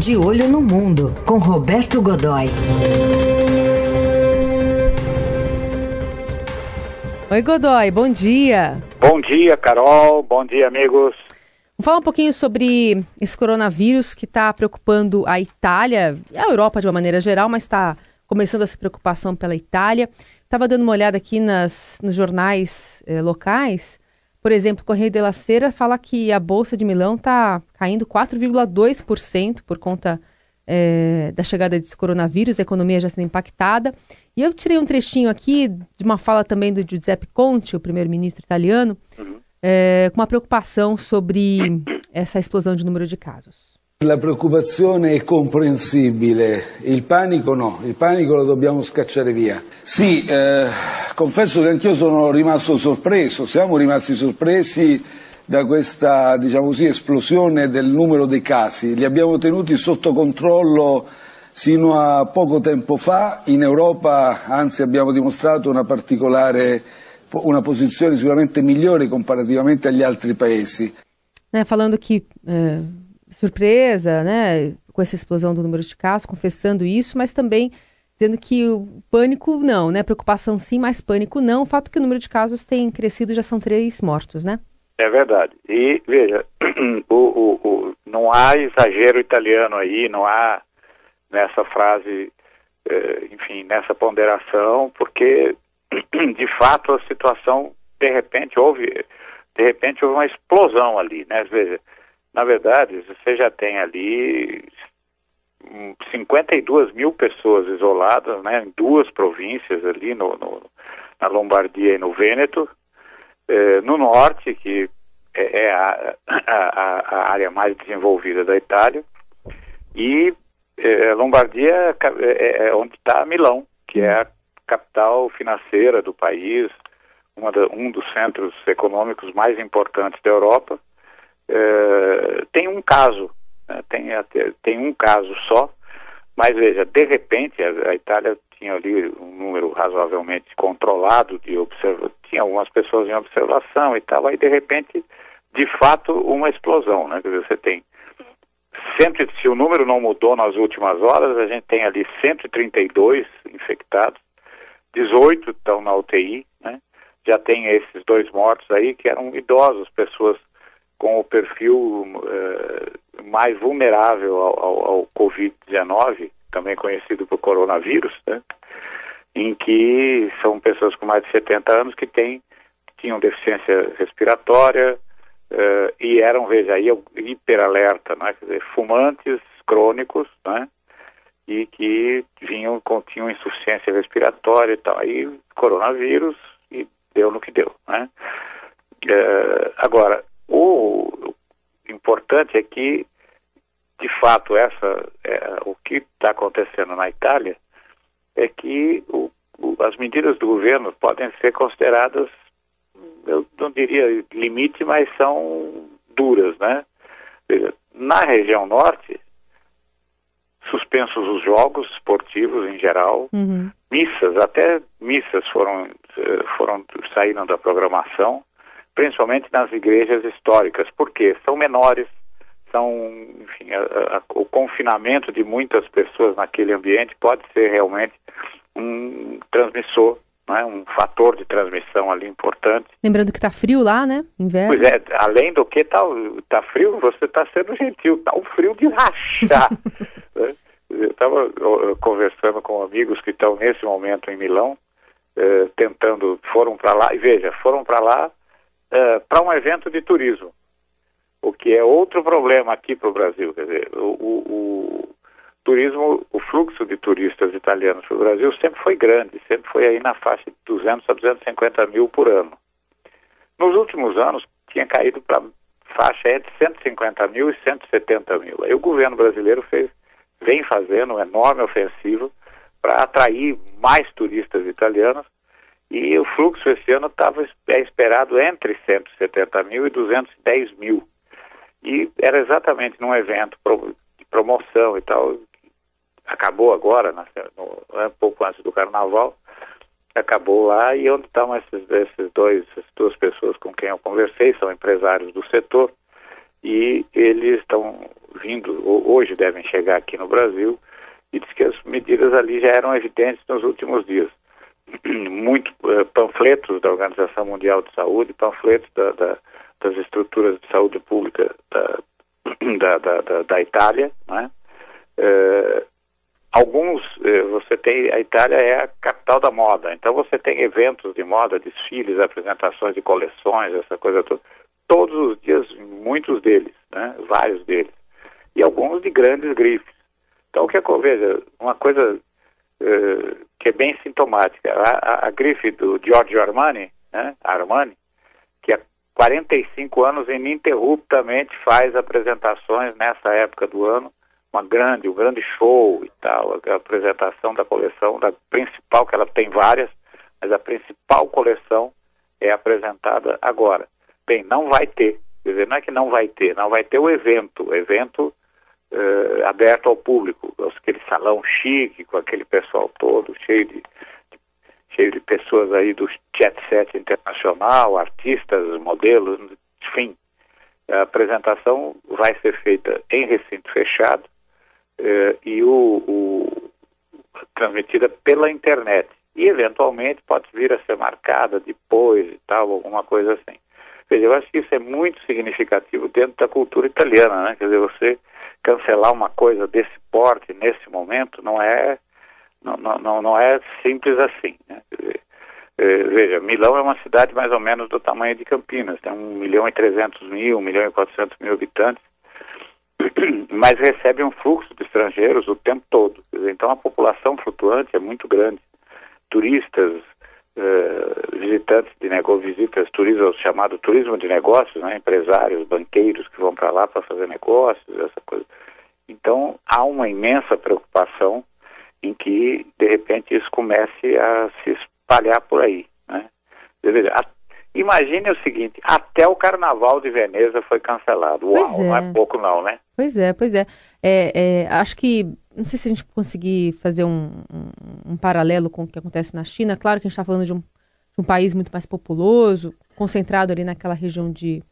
De Olho no Mundo, com Roberto Godoy. Oi, Godoy, bom dia. Bom dia, Carol. Bom dia, amigos. Vamos falar um pouquinho sobre esse coronavírus que está preocupando a Itália e a Europa de uma maneira geral, mas está começando essa preocupação pela Itália. Estava dando uma olhada aqui nas, nos jornais eh, locais. Por exemplo, o Correio de la Sera fala que a Bolsa de Milão está caindo 4,2% por conta é, da chegada desse coronavírus, a economia já sendo impactada. E eu tirei um trechinho aqui de uma fala também do Giuseppe Conte, o primeiro-ministro italiano, é, com uma preocupação sobre essa explosão de número de casos. La preoccupazione è comprensibile, il panico no, il panico lo dobbiamo scacciare via. Sì, eh, confesso che anch'io sono rimasto sorpreso, siamo rimasti sorpresi da questa diciamo così, esplosione del numero dei casi. Li abbiamo tenuti sotto controllo sino a poco tempo fa, in Europa anzi abbiamo dimostrato una particolare una posizione sicuramente migliore comparativamente agli altri paesi. Eh, falando que eh, surpresa, né, com essa explosão do número de casos, confessando isso, mas também dizendo que o pânico não, né? Preocupação sim, mas pânico não. O fato que o número de casos tem crescido, já são três mortos, né? É verdade. E veja, o, o, o, não há exagero italiano aí, não há nessa frase, eh, enfim, nessa ponderação, porque de fato a situação de repente houve, de repente houve uma explosão ali, né? Veja, na verdade, você já tem ali 52 mil pessoas isoladas, né, em duas províncias ali, no, no na Lombardia e no Vêneto, eh, no norte, que é, é a, a, a, área mais desenvolvida da Itália, e eh, Lombardia é, é, é onde está Milão, que é a capital financeira do país, da, um dos centros econômicos mais importantes da Europa, eh, tem um caso, né, tem, tem um caso só, mas veja, de repente a, a, Itália tinha ali um número razoavelmente controlado de observa tinha algumas pessoas em observação e tal, aí de repente, de fato, uma explosão, né? Quer dizer, você tem sempre, se o número não mudou nas últimas horas, a gente tem ali 132 infectados, 18 estão na UTI, né? Já tem esses dois mortos aí que eram idosos, pessoas com o perfil uh, mais vulnerável ao, ao, ao Covid-19, também conhecido por coronavírus, né? em que são pessoas com mais de 70 anos que têm, tinham deficiência respiratória uh, e eram, veja aí, hiperalerta, né? quer dizer, fumantes crônicos, né? e que vinham, continham insuficiência respiratória e tal. Aí, coronavírus, e deu no que deu, né? Uh, agora, o importante é que, de fato, essa, é, o que está acontecendo na Itália é que o, o, as medidas do governo podem ser consideradas, eu não diria limite, mas são duras, né? Na região norte, suspensos os jogos esportivos em geral, uhum. missas, até missas foram, eh, foram saíram da programação, principalmente nas igrejas históricas, porque são menores, são, enfim, a, a, o confinamento de muitas pessoas naquele ambiente pode ser realmente um transmissor, né, um fator de transmissão ali importante. Lembrando que está frio lá, né? Inverno. Pois é, além do que está tá frio, você está sendo gentil, está um frio de rachar. Eu estava conversando com amigos que estão nesse momento em Milão, eh, tentando, foram para lá, e veja, foram para lá uh, para um evento de turismo, o que é outro problema aqui para o Brasil. Quer dizer, o, o, o, turismo, o fluxo de turistas italianos para o Brasil sempre foi grande, sempre foi aí na faixa de 200 a 250 mil por ano. Nos últimos anos, tinha caído para faixa entre 150 mil e 170 mil. Aí o governo brasileiro fez, vem fazendo uma enorme ofensiva para atrair mais turistas italianos e o fluxo esse ano estava é esperado entre 170 mil e 210 mil. E era exatamente num evento de promoção e tal, acabou agora, né, no, um pouco antes do carnaval, acabou lá e onde estão esses, esses dois, essas duas pessoas com quem eu conversei, são empresários do setor, e eles estão vindo, hoje devem chegar aqui no Brasil, e diz que as medidas ali já eram evidentes nos últimos dias. Muitos uh, panfletos da Organização Mundial de Saúde, panfletos da, da, das estruturas de saúde pública da, da, da Itália, né? Alguns, uh, você tem, a Itália é a capital da moda, então você tem eventos de moda, desfiles, apresentações de coleções, essa coisa toda, todos os dias, muitos deles, né? vários deles, e alguns de grandes grifes. Então, o que vejo, uma coisa uh, que é bem sintomática, a, a, a, grife do Giorgio Armani, né, Armani, que há 45 anos ininterruptamente faz apresentações nessa época do ano, uma grande, um grande show e tal, a apresentação da coleção, da principal, que ela tem várias, mas a principal coleção é apresentada agora. Bem, não vai ter, quer dizer, não é que não vai ter, não vai ter o evento, o evento uh, aberto ao público, aquele salão chique, com aquele pessoal todo, cheio de, cheio de pessoas aí do jet set internacional, artistas, modelos, enfim. A apresentação vai ser feita em recinto fechado uh, e o, o, transmitida pela internet. E, eventualmente, pode vir a ser marcada depois e tal, alguma coisa assim. Quer dizer, eu acho que isso é muito significativo dentro da cultura italiana, né? Quer dizer, você cancelar uma coisa desse porte nesse momento não é não, não, não é simples assim. Né? É, veja, Milão é uma cidade mais ou menos do tamanho de Campinas, tem 1 milhão e 300 mil, 1 milhão e 400 mil habitantes, mas recebe um fluxo de estrangeiros o tempo todo. Então a população flutuante é muito grande. Turistas, uh, visitantes de negócios, visitas, turismo, chamado turismo de negócios, né? empresários, banqueiros que vão para lá para fazer negócios, essa coisa. Então, há uma imensa preocupação em que, de repente, isso comece a se espalhar por aí. Né? Imagine o seguinte, até o Carnaval de Veneza foi cancelado. Uau, é. não é pouco não, né? Pois é, pois é. é, é acho que não sei se a gente conseguir fazer um, um, um, paralelo com o que acontece na China. Claro que a gente está falando de um, de um, país muito mais populoso, concentrado ali naquela região de,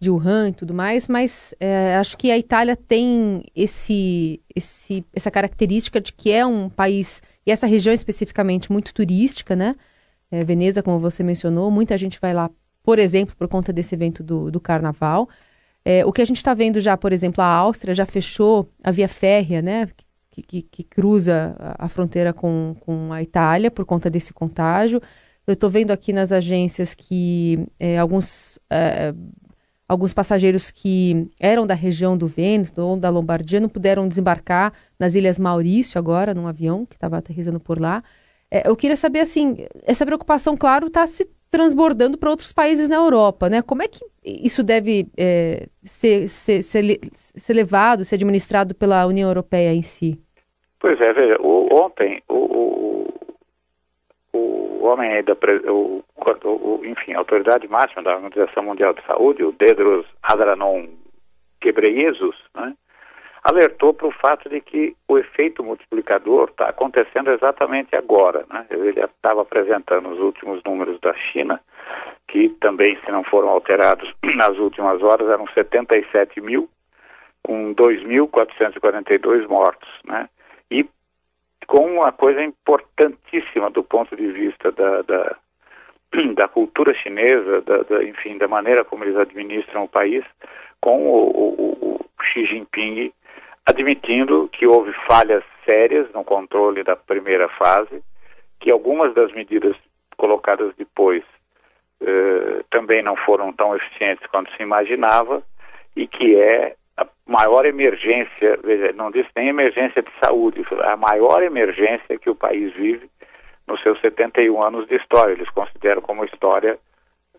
de Wuhan e tudo mais, mas é, acho que a Itália tem esse, esse, essa característica de que é um país, e essa região especificamente, muito turística, né? É, Veneza, como você mencionou, muita gente vai lá, por exemplo, por conta desse evento do, do carnaval. É, o que a gente está vendo já, por exemplo, a Áustria já fechou a via férrea, né? Que, que, que cruza a fronteira com, com a Itália por conta desse contágio. Eu estou vendo aqui nas agências que é, alguns, é, alguns passageiros que eram da região do Vêneto ou da Lombardia não puderam desembarcar nas Ilhas Maurício agora, num avião que estava aterrissando por lá. É, eu queria saber, assim, essa preocupação, claro, está se transbordando para outros países na Europa, né? Como é que isso deve é, ser, ser, ser, ser levado, ser administrado pela União Europeia em si? Pois é, veja, o, ontem o, o, o homem da o, o, enfim, a autoridade máxima da Organização Mundial de Saúde, o Tedros Adhanom Ghebreyesus, né, alertou para o fato de que o efeito multiplicador está acontecendo exatamente agora. Né? Ele estava apresentando os últimos números da China, que também, se não foram alterados nas últimas horas, eram 77 mil, com 2.442 mortos. Né? Com uma coisa importantíssima do ponto de vista da, da, da cultura chinesa, da, da, enfim, da maneira como eles administram o país, com o, o, o Xi Jinping admitindo que houve falhas sérias no controle da primeira fase, que algumas das medidas colocadas depois eh, também não foram tão eficientes quanto se imaginava e que é a maior emergência, veja, não disse nem emergência de saúde, a maior emergência que o país vive nos seus 71 anos de história. Eles consideram como história,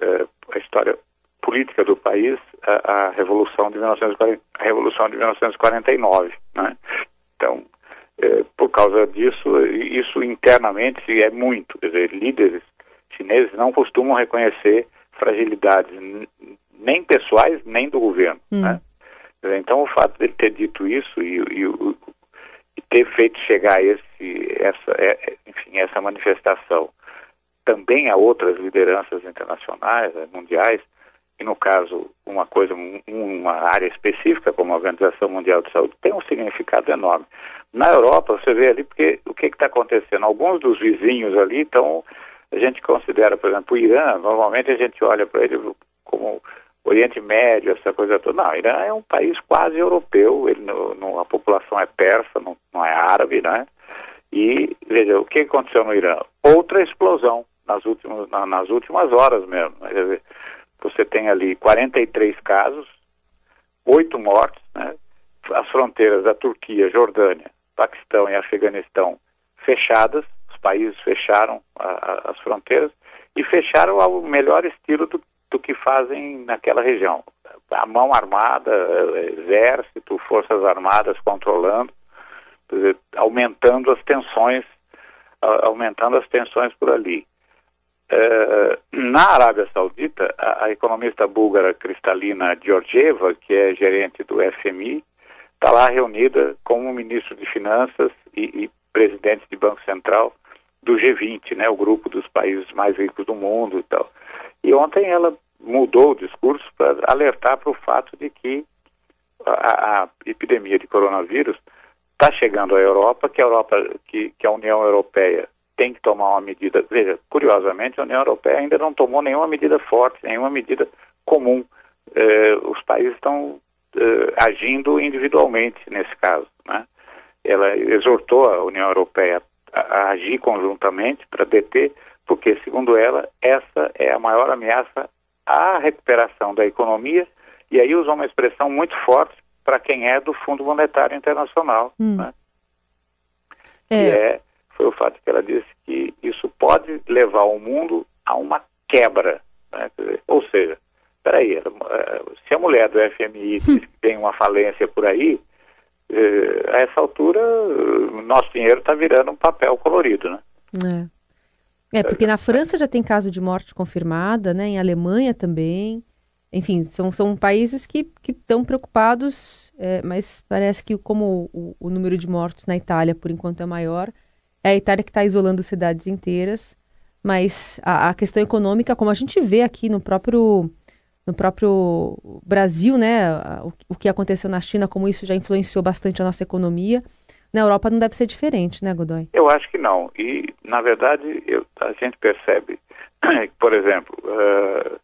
eh, a história política do país, a, a, Revolução de 1940, a Revolução de 1949, né? Então, eh, por causa disso, isso internamente é muito, quer dizer, líderes chineses não costumam reconhecer fragilidades nem pessoais nem do governo, hum. né? Então, o fato de ele ter dito isso e, e, e ter feito chegar esse, essa, é, é, enfim, essa manifestação também a outras lideranças internacionais, eh, mundiais, e no caso uma coisa, uma área específica como a Organização Mundial de Saúde, tem um significado enorme. Na Europa, você vê ali porque o que está acontecendo? Alguns dos vizinhos ali estão, a gente considera, por exemplo, o Irã, normalmente a gente olha para ele como Oriente Médio, essa coisa toda. Não, Irã é um país quase europeu, ele, a população é persa, não, não é árabe, né? E, veja, o que aconteceu no Irã? Outra explosão nas últimas, na, nas últimas horas mesmo. Quer dizer, você tem ali 43 casos, oito mortes, né? as fronteiras da Turquia, Jordânia, Paquistão e Afeganistão fechadas, os países fecharam a, a, as fronteiras e fecharam ao melhor estilo do, do que fazem naquela região. A mão armada, exército, forças armadas controlando, dizer, aumentando as tensões, aumentando as tensões por ali. É, na Arábia Saudita, a, a, economista búlgara Cristalina Georgieva, que é gerente do FMI, está lá reunida com o ministro de Finanças e, e, presidente de Banco Central do G20, né, o grupo dos países mais ricos do mundo e tal. E ontem ela mudou o discurso para alertar para o fato de que a, a epidemia de coronavírus está chegando à Europa, que a Europa, que, que a União Europeia tem que tomar uma medida. Veja, curiosamente, a União Europeia ainda não tomou nenhuma medida forte, nenhuma medida comum. Eh, os países estão eh, agindo individualmente nesse caso. Né? Ela exortou a União Europeia a, a agir conjuntamente para deter, porque, segundo ela, essa é a maior ameaça à recuperação da economia, e aí usou uma expressão muito forte para quem é do Fundo Monetário Internacional. Hum. Né? É. É foi o fato que ela disse que isso pode levar o mundo a uma quebra. Né? Ou seja, peraí, eh, se a mulher do FMI diz que tem uma falência por aí, eh, a essa altura nosso dinheiro está virando um papel colorido, né? É. é. porque na França já tem caso de morte confirmada, né? Em Alemanha também. Enfim, são, são países que estão preocupados, é, mas parece que como o, o número de mortos na Itália, por enquanto, é maior, é a Itália que está isolando cidades inteiras, mas a, a, questão econômica, como a gente vê aqui no próprio no próprio Brasil, né, o, o que aconteceu na China, como isso já influenciou bastante a nossa economia, na Europa não deve ser diferente, né, Godoy? Eu acho que não. E, na verdade, eu, a gente percebe, por exemplo, uh,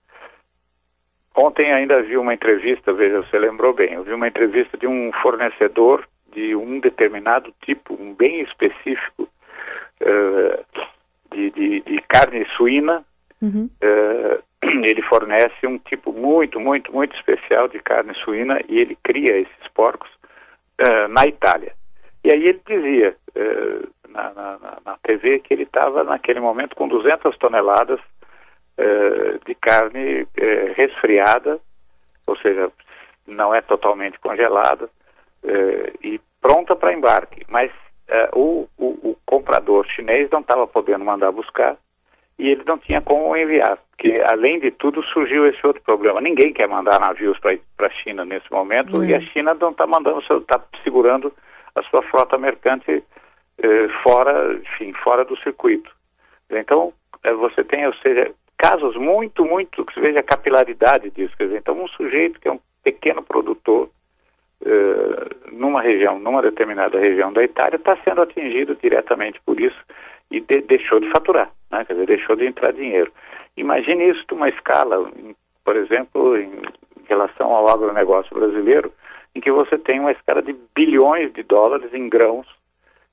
ontem ainda vi uma entrevista, veja, você lembrou bem, eu vi uma entrevista de um fornecedor de um determinado tipo, um bem específico uh, de, de, de, carne suína. Uhum. Uh, ele fornece um tipo muito, muito, muito especial de carne suína e ele cria esses porcos uh, na Itália. E aí ele dizia na, na, na, TV que ele estava naquele momento com 200 toneladas de carne resfriada, ou seja, não é totalmente congelada, e pronta para embarque. Mas uh, o, o, o, comprador chinês não estava podendo mandar buscar e ele não tinha como enviar. Porque, além de tudo, surgiu esse outro problema. Ninguém quer mandar navios para a China nesse momento uhum. e a China não está mandando, está segurando a sua frota mercante uh, fora, enfim, fora do circuito. Então, uh, você tem, ou seja, casos muito, muito, que você veja a capilaridade disso. Quer dizer, então, um sujeito que é um pequeno produtor, eh, numa região, numa determinada região da Itália, está sendo atingido diretamente por isso e de, deixou de faturar, né? quer dizer, deixou de entrar dinheiro. Imagine isso numa escala, em, por exemplo, em relação ao agronegócio brasileiro, em que você tem uma escala de bilhões de dólares em grãos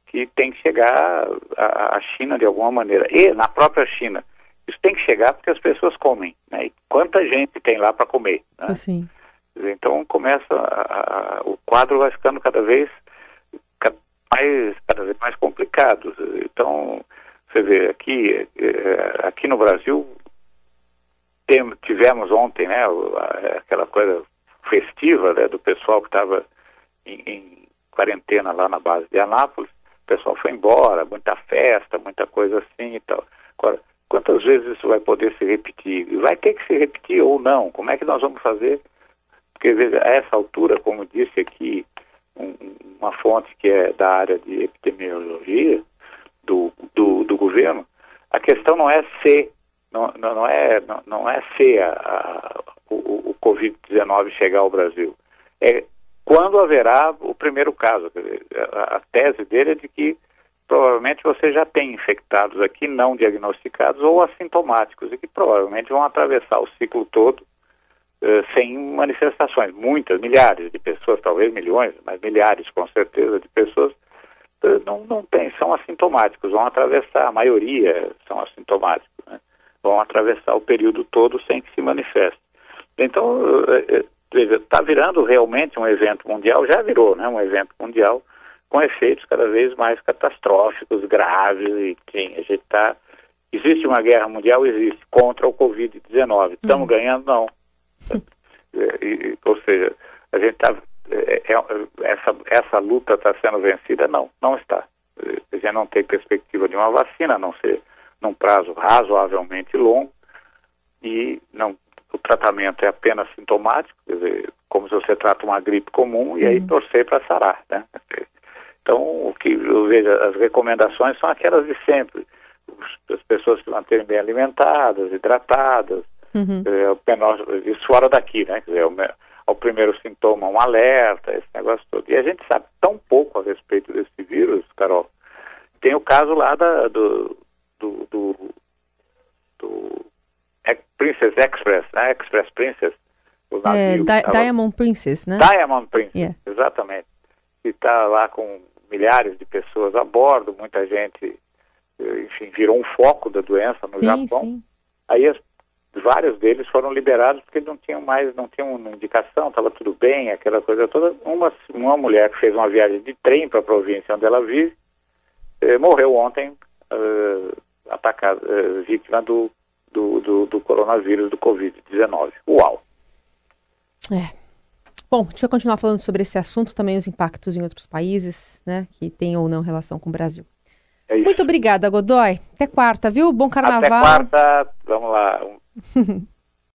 que tem que chegar à China de alguma maneira. E na própria China, isso tem que chegar porque as pessoas comem, né? E quanta gente tem lá para comer, né? Sim. Então começa a, a, o quadro vai ficando cada vez mais cada vez mais complicado. Então você vê aqui é, aqui no Brasil tivemos ontem, né, aquela coisa festiva né, do pessoal que estava em, em quarentena lá na base de Anápolis. O pessoal foi embora, muita festa, muita coisa assim e tal. Agora, quantas vezes isso vai poder se repetir? Vai ter que se repetir ou não? Como é que nós vamos fazer? Porque, veja, a essa altura, como disse aqui um, uma fonte que é da área de epidemiologia do, do, do governo, a questão não é ser, não, não, não é, não, não é ser a, a, o, o Covid-19 chegar ao Brasil? É quando haverá o primeiro caso. A, a tese dele é de que provavelmente você já tem infectados aqui não diagnosticados ou assintomáticos e que provavelmente vão atravessar o ciclo todo uh, sem manifestações. Muitas, milhares de pessoas, talvez milhões, mas milhares com certeza de pessoas uh, não, não tem, são assintomáticos, vão atravessar, a maioria são assintomáticos, né? vão atravessar o período todo sem que se manifeste. Então, está uh, virando realmente um evento mundial, já virou né, um evento mundial, com efeitos cada vez mais catastróficos, graves, e sim, a gente está. Existe uma guerra mundial? Existe, contra o Covid-19. Estamos uhum. ganhando? Não. É, e, ou seja, a gente está. É, é, essa, essa luta está sendo vencida? Não, não está. A gente não tem perspectiva de uma vacina, a não ser num prazo razoavelmente longo, e não, o tratamento é apenas sintomático, quer dizer, como se você trata uma gripe comum, e aí uhum. torcer para sarar, né? Então, o que eu vejo, as recomendações são aquelas de sempre. As pessoas se manterem bem alimentadas, hidratadas, uhum. é, isso fora daqui, né? Quer dizer, o, ao primeiro sintoma, um alerta, esse negócio todo. E a gente sabe tão pouco a respeito desse vírus, Carol. Tem o caso lá da, do, do, do, do Princess Express, né? Express Princess. O navio, é, Di Diamond Princess, né? Diamond Princess, yeah. exatamente. Que está lá com milhares de pessoas a bordo, muita gente, eh, enfim, virou um foco da doença no sim, Japão. Sim. Aí as, vários deles foram liberados porque não tinham mais, não tinham uma indicação, estava tudo bem, aquela coisa toda. Uma, uma mulher que fez uma viagem de trem para a província onde ela vive, eh, morreu ontem, uh, atacada, uh, vítima do, do, do, do coronavírus, do Covid-19. Uau! É. Bom, a gente vai continuar falando sobre esse assunto, também os impactos em outros países, né, que têm ou não relação com o Brasil. É Muito obrigada, Godoy. Até quarta, viu? Bom carnaval. Até quarta. Vamos lá.